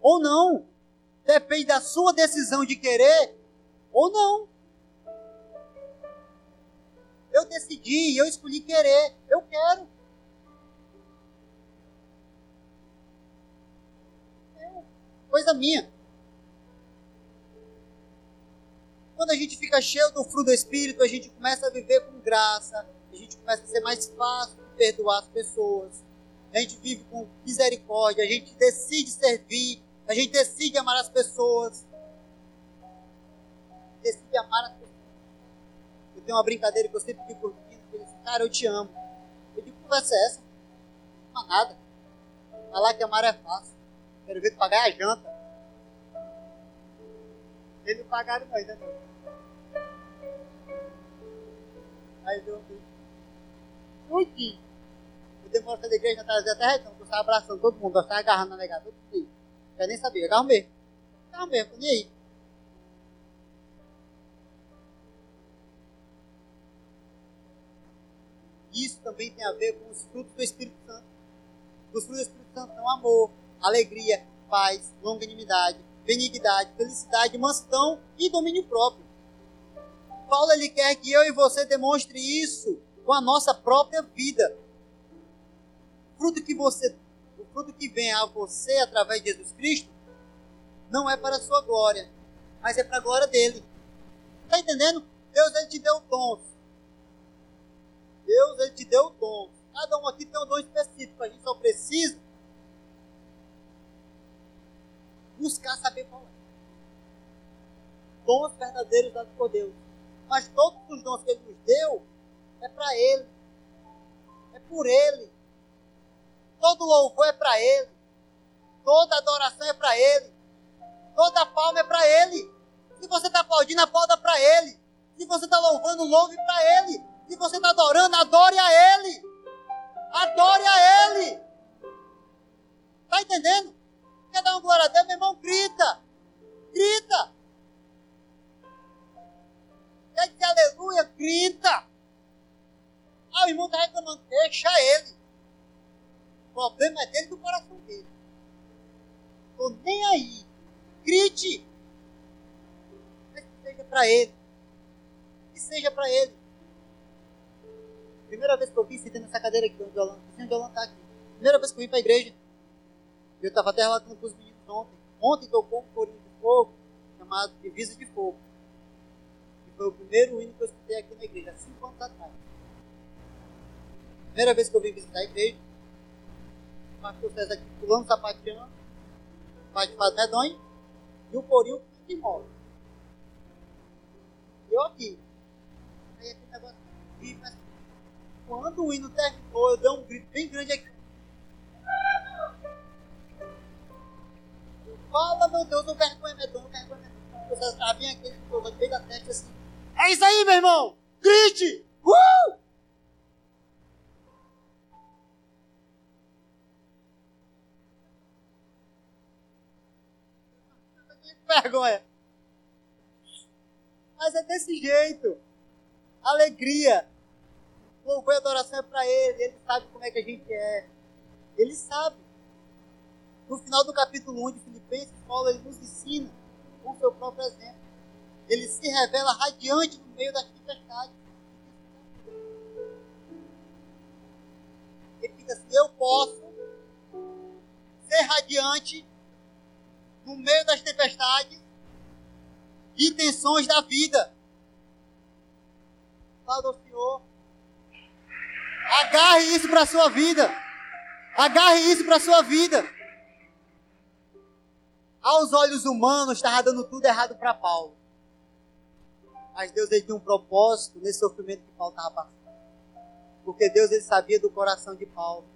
ou não. Depende da sua decisão de querer ou não. Eu decidi, eu escolhi querer, eu quero. É coisa minha. Quando a gente fica cheio do fruto do Espírito, a gente começa a viver com graça, a gente começa a ser mais fácil de perdoar as pessoas, a gente vive com misericórdia, a gente decide servir, a gente decide amar as pessoas, decide amar as pessoas. Eu tenho uma brincadeira que eu sempre fico curtindo, ele diz, cara, eu te amo. Eu digo, conversa é essa? Não nada. Falar que amar é fácil. Quero ver tu pagar a janta. Eles não pagaram não, ainda. Aí um Tudinho. Eu demoro da igreja atrás até retão, eu estava abraçando todo mundo, eu estava agarrando na negada, todo mundo. Quer nem saber, agarro mesmo. Agarro mesmo, nem aí. Isso também tem a ver com os frutos do Espírito Santo. Os frutos do Espírito Santo são amor, alegria, paz, longanimidade, benignidade, felicidade, mansidão e domínio próprio. Paulo ele quer que eu e você demonstre isso com a nossa própria vida. O fruto que você, o fruto que vem a você através de Jesus Cristo, não é para a sua glória, mas é para a glória dele. Está entendendo? Deus ele te deu dons. Deus ele te deu dom. Cada um aqui tem um dom específico. A gente só precisa buscar saber qual é. Dons verdadeiros dados por Deus. Mas todos os dons que Ele nos deu é para Ele. É por Ele. Todo louvor é para Ele. Toda adoração é para Ele. Toda palma é para Ele. Se você está aplaudindo, aplauda para Ele. Se você está louvando, louve para Ele. Se você está adorando, adore a Ele. Adore a Ele. Está entendendo? Quer dar uma glória a Deus, meu irmão? Grita. Grita. Grita. Ah, o irmão está reclamando, deixa ele. O problema é dele do coração dele. Estou nem aí. Grite. Mas que seja para ele. Que seja para ele. Primeira vez que eu vi sentando nessa cadeira aqui, onde o Alan está aqui. Primeira vez que eu vim para a igreja. Eu estava até relatando com os meninos ontem. Ontem tocou um corinho de fogo, chamado Divisa de Fogo. Foi o primeiro hino que eu escutei aqui na igreja, há cinco anos atrás. Primeira vez que eu vim visitar a igreja, pastor César aqui pulando sapateando, pai de Faz Medonho, e o corinho que morre. E eu aqui. Aí aquele negócio, mas quando o hino terminou, eu dei um grito bem grande aqui. Fala, meu Deus, o vergonha medonho, vergonha medonho. Você estava bem aquele que no meio da testa assim. É isso aí, meu irmão! Grite! Uh! vergonha. Mas é desse jeito. Alegria. Louvor e adoração é para Ele. Ele sabe como é que a gente é. Ele sabe. No final do capítulo 1 de Filipenses, Paulo ele nos ensina com seu próprio exemplo. Ele se revela radiante no meio das tempestades. Fica assim: Eu posso ser radiante no meio das tempestades e tensões da vida. Fala ao Senhor. Agarre isso para a sua vida. Agarre isso para a sua vida. Aos olhos humanos, estava dando tudo errado para Paulo. Mas Deus ele tinha um propósito nesse sofrimento que Paulo estava passando. Porque Deus ele sabia do coração de Paulo.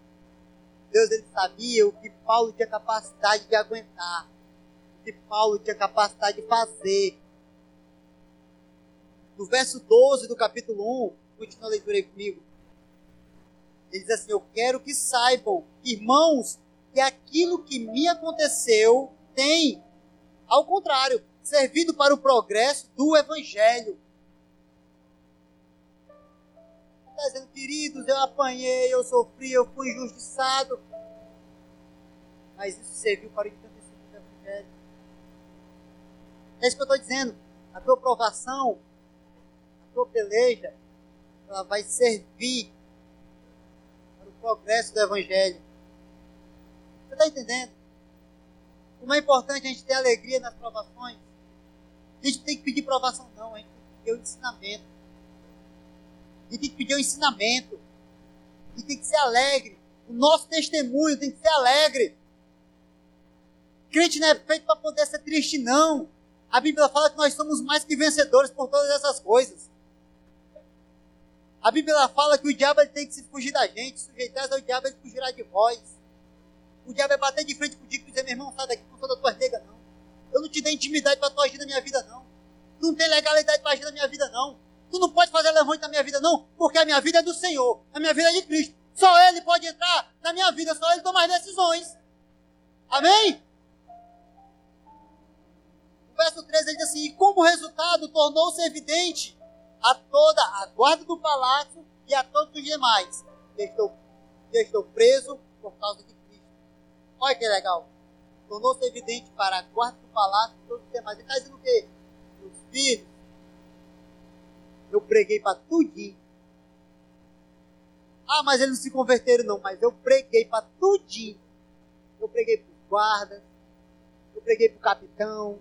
Deus ele sabia o que Paulo tinha capacidade de aguentar que Paulo tinha capacidade de fazer. No verso 12 do capítulo 1, continua a leitura aí comigo. Ele diz assim: Eu quero que saibam, irmãos, que aquilo que me aconteceu tem, ao contrário, servido para o progresso do Evangelho. Está dizendo, queridos, eu apanhei, eu sofri, eu fui injustiçado. Mas isso serviu para o é isso que eu estou dizendo. A tua provação, a tua peleja, ela vai servir para o progresso do Evangelho. Você está entendendo? Como é importante a gente ter alegria nas provações. A gente tem que pedir provação, não. A gente tem que pedir o ensinamento. A gente tem que pedir o ensinamento. A gente tem que ser alegre. O nosso testemunho tem que ser alegre. Crente não é feito para poder ser triste, não. A Bíblia fala que nós somos mais que vencedores por todas essas coisas. A Bíblia fala que o diabo tem que se fugir da gente, sujeitar ao diabo, ele fugirá de vós. O diabo é bater de frente contigo e dizer, meu irmão, sai daqui, não sou da tua nega, não. Eu não te dei intimidade para tu agir na minha vida, não. Não tem legalidade para agir na minha vida, não. Tu não pode fazer levante na minha vida, não, porque a minha vida é do Senhor, a minha vida é de Cristo. Só Ele pode entrar na minha vida, só Ele toma as decisões. Amém? verso 13 ele diz assim: E como resultado, tornou-se evidente a toda a guarda do palácio e a todos os demais que estou, que estou preso por causa de Cristo. Olha que legal. Tornou-se evidente para a guarda do palácio e todos os demais. Ele está dizendo o quê? Meus filhos, eu preguei para tudinho. Ah, mas eles não se converteram, não. Mas eu preguei para tudinho. Eu preguei para os guardas, eu preguei para o capitão,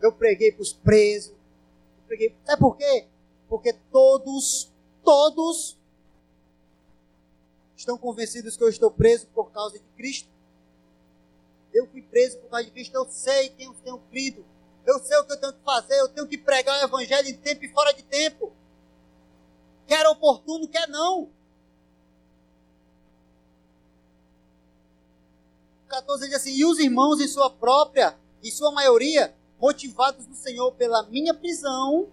eu preguei para os presos. Eu preguei... Sabe por quê? Porque todos, todos estão convencidos que eu estou preso por causa de Cristo. Eu fui preso por causa de Cristo, eu sei quem eu tenho crido. Eu sei o que eu tenho que fazer, eu tenho que pregar o evangelho em tempo e fora de tempo. Quer oportuno, quer não. 14 diz assim: E os irmãos, em sua própria, em sua maioria, motivados no Senhor pela minha prisão,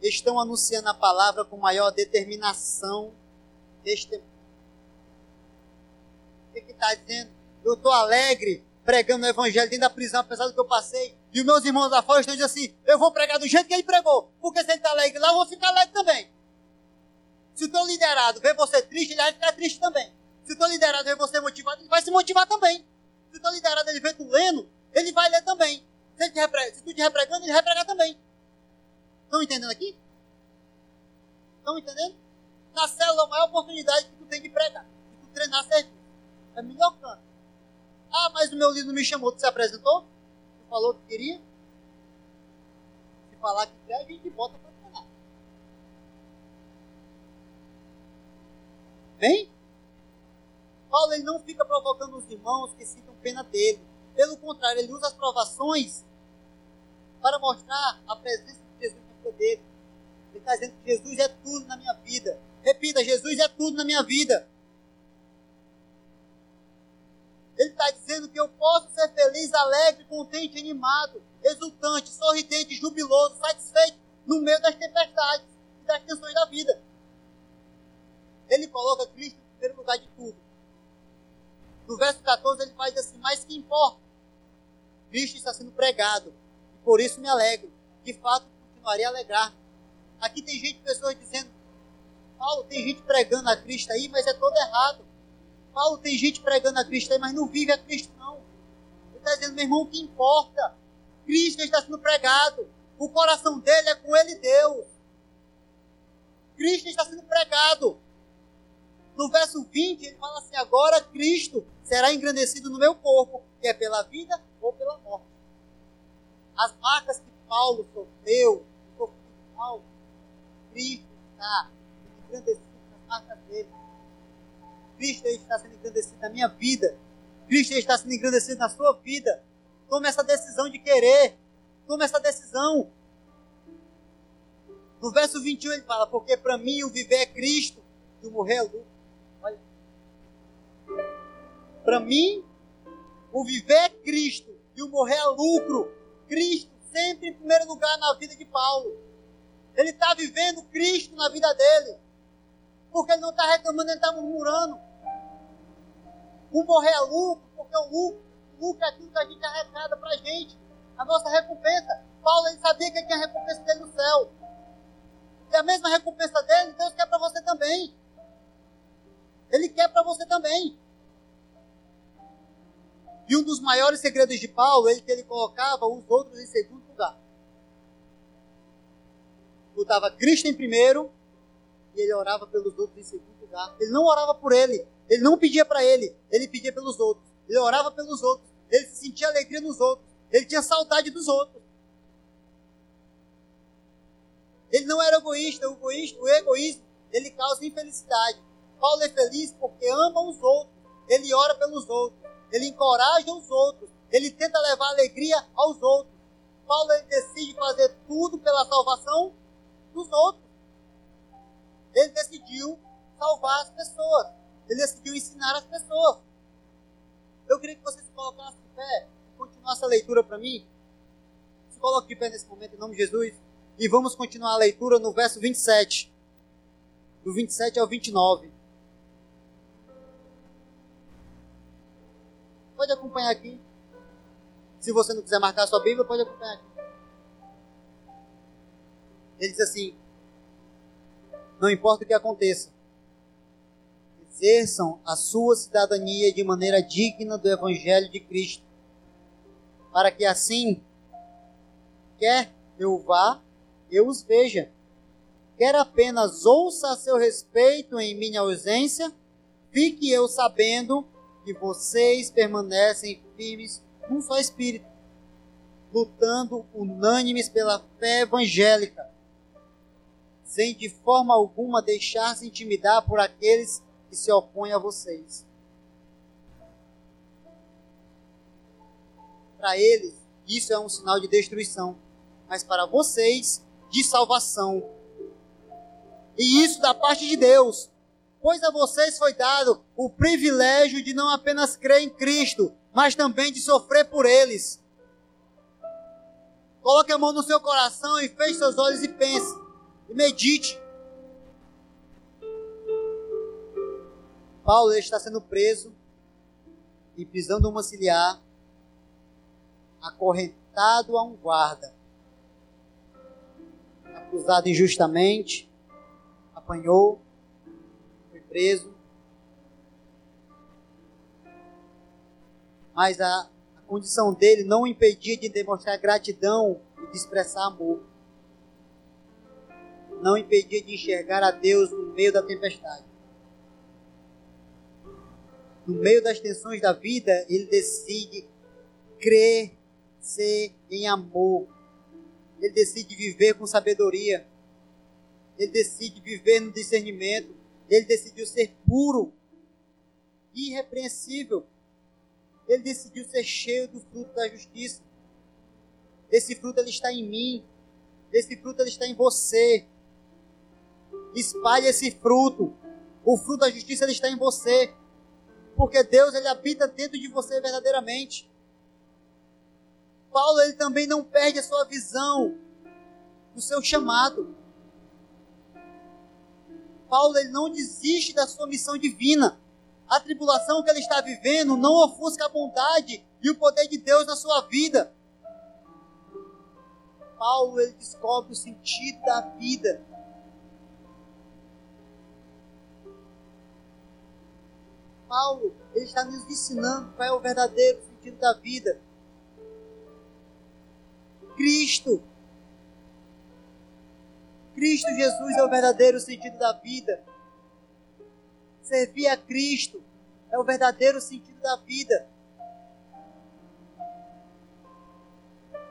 estão anunciando a palavra com maior determinação. O que está dizendo? Eu estou alegre pregando o evangelho dentro da prisão, apesar do que eu passei. E os meus irmãos lá fora estão dizendo assim: eu vou pregar do jeito que ele pregou. Porque se ele está alegre lá, eu vou ficar alegre também. Se o teu liderado vê você triste, ele vai ficar triste também. Se o teu liderado vê você motivado, ele vai se motivar também. Se o teu liderado ele vê tu lendo, ele vai ler também. Se, ele te se tu te repregando, ele vai pregar também. Estão entendendo aqui? Estão entendendo? Na célula, a maior oportunidade que tu tem de pregar. De tu treinar serviço. É melhor canto. Ah, mas o meu líder me chamou. Tu se apresentou? Tu falou que queria? Se falar que quer, a gente bota para treinar. Bem? Paulo ele não fica provocando os irmãos que sintam pena dele. Pelo contrário, ele usa as provações para mostrar a presença de Jesus na vida dele. Ele está dizendo que Jesus é tudo na minha vida. Repita, Jesus é tudo na minha vida. Ele está dizendo que eu posso ser feliz, alegre, contente, animado, exultante, sorridente, jubiloso, satisfeito no meio das tempestades e das tensões da vida. Ele coloca Cristo em primeiro lugar de tudo. No verso 14 ele faz assim, mas que importa? Cristo está sendo pregado, e por isso me alegro. De fato, continuarei a alegrar. Aqui tem gente, pessoas dizendo, Paulo, tem gente pregando a Cristo aí, mas é todo errado. Paulo, tem gente pregando a Cristo aí, mas não vive a Cristo não. Ele está dizendo, meu irmão, o que importa? Cristo está sendo pregado. O coração dele é com ele Deus. Cristo está sendo pregado. No verso 20, ele fala assim: agora Cristo será engrandecido no meu corpo, que é pela vida ou pela morte. As marcas que Paulo sofreu, o corpo de Paulo, Cristo está engrandecido nas marcas dele. Cristo está sendo engrandecido na minha vida. Cristo está sendo engrandecido na sua vida. Tome essa decisão de querer. Tome essa decisão. No verso 21 ele fala: Porque para mim o viver é Cristo e o morrer é lucro. Olha. Para mim, o viver é Cristo e o morrer é lucro. Cristo sempre em primeiro lugar na vida de Paulo. Ele está vivendo Cristo na vida dele. Porque ele não está reclamando, ele está murmurando. O morrer é lucro, porque o lucro, o lucro é aquilo que a gente arrecada para a gente. A nossa recompensa. Paulo ele sabia que ele tinha a recompensa dele no céu. E a mesma recompensa dele, Deus quer para você também. Ele quer para você também. E um dos maiores segredos de Paulo é que ele colocava os outros em segundo lugar. Botava Cristo em primeiro e ele orava pelos outros em segundo lugar. Ele não orava por ele, ele não pedia para ele, ele pedia pelos outros. Ele orava pelos outros, ele sentia alegria nos outros, ele tinha saudade dos outros. Ele não era egoísta, o, egoísta, o egoísmo, ele causa infelicidade. Paulo é feliz porque ama os outros, ele ora pelos outros, ele encoraja os outros, ele tenta levar alegria aos outros. Paulo decide fazer tudo pela salvação dos outros. Ele decidiu salvar as pessoas. Ele decidiu ensinar as pessoas. Eu queria que você se colocasse de pé e continuasse a leitura para mim. Se coloque de pé nesse momento, em nome de Jesus. E vamos continuar a leitura no verso 27. Do 27 ao 29. Pode acompanhar aqui. Se você não quiser marcar sua Bíblia, pode acompanhar aqui. Ele diz assim: Não importa o que aconteça, exerçam a sua cidadania de maneira digna do Evangelho de Cristo, para que assim, quer eu vá, eu os veja, quer apenas ouça a seu respeito em minha ausência, fique eu sabendo que vocês permanecem firmes num só espírito, lutando unânimes pela fé evangélica, sem de forma alguma deixar-se intimidar por aqueles que se opõe a vocês. Para eles, isso é um sinal de destruição, mas para vocês, de salvação. E isso da parte de Deus, pois a vocês foi dado o privilégio de não apenas crer em Cristo, mas também de sofrer por eles. Coloque a mão no seu coração e feche seus olhos e pense. E medite. Paulo está sendo preso em prisão domiciliar acorrentado a um guarda, acusado injustamente, apanhou, foi preso. Mas a, a condição dele não impedia de demonstrar gratidão e de expressar amor. Não impedia de enxergar a Deus no meio da tempestade. No meio das tensões da vida, ele decide crescer em amor. Ele decide viver com sabedoria. Ele decide viver no discernimento. Ele decidiu ser puro, irrepreensível. Ele decidiu ser cheio do fruto da justiça. Esse fruto ele está em mim. Esse fruto ele está em você. Espalhe esse fruto. O fruto da justiça está em você. Porque Deus ele habita dentro de você verdadeiramente. Paulo ele também não perde a sua visão do seu chamado. Paulo ele não desiste da sua missão divina. A tribulação que ele está vivendo não ofusca a bondade e o poder de Deus na sua vida. Paulo ele descobre o sentido da vida. Paulo ele está nos ensinando qual é o verdadeiro sentido da vida. Cristo Cristo Jesus é o verdadeiro sentido da vida. Servir a Cristo é o verdadeiro sentido da vida.